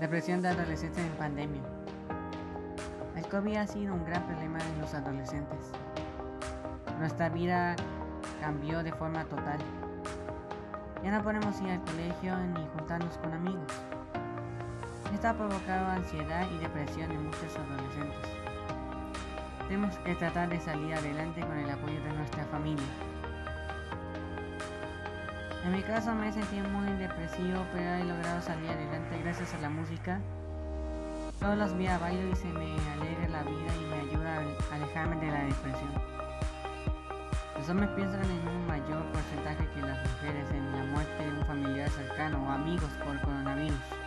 Depresión de adolescentes en pandemia. El COVID ha sido un gran problema en los adolescentes. Nuestra vida cambió de forma total. Ya no podemos ir al colegio ni juntarnos con amigos. Esto ha provocado ansiedad y depresión en muchos adolescentes. Tenemos que tratar de salir adelante con el apoyo de nuestra En mi caso me he sentido muy depresivo, pero he logrado salir adelante gracias a la música. Todos los días bailo y se me alegra la vida y me ayuda a alejarme de la depresión. Los hombres piensan en un mayor porcentaje que las mujeres en la muerte de un familiar cercano o amigos por coronavirus.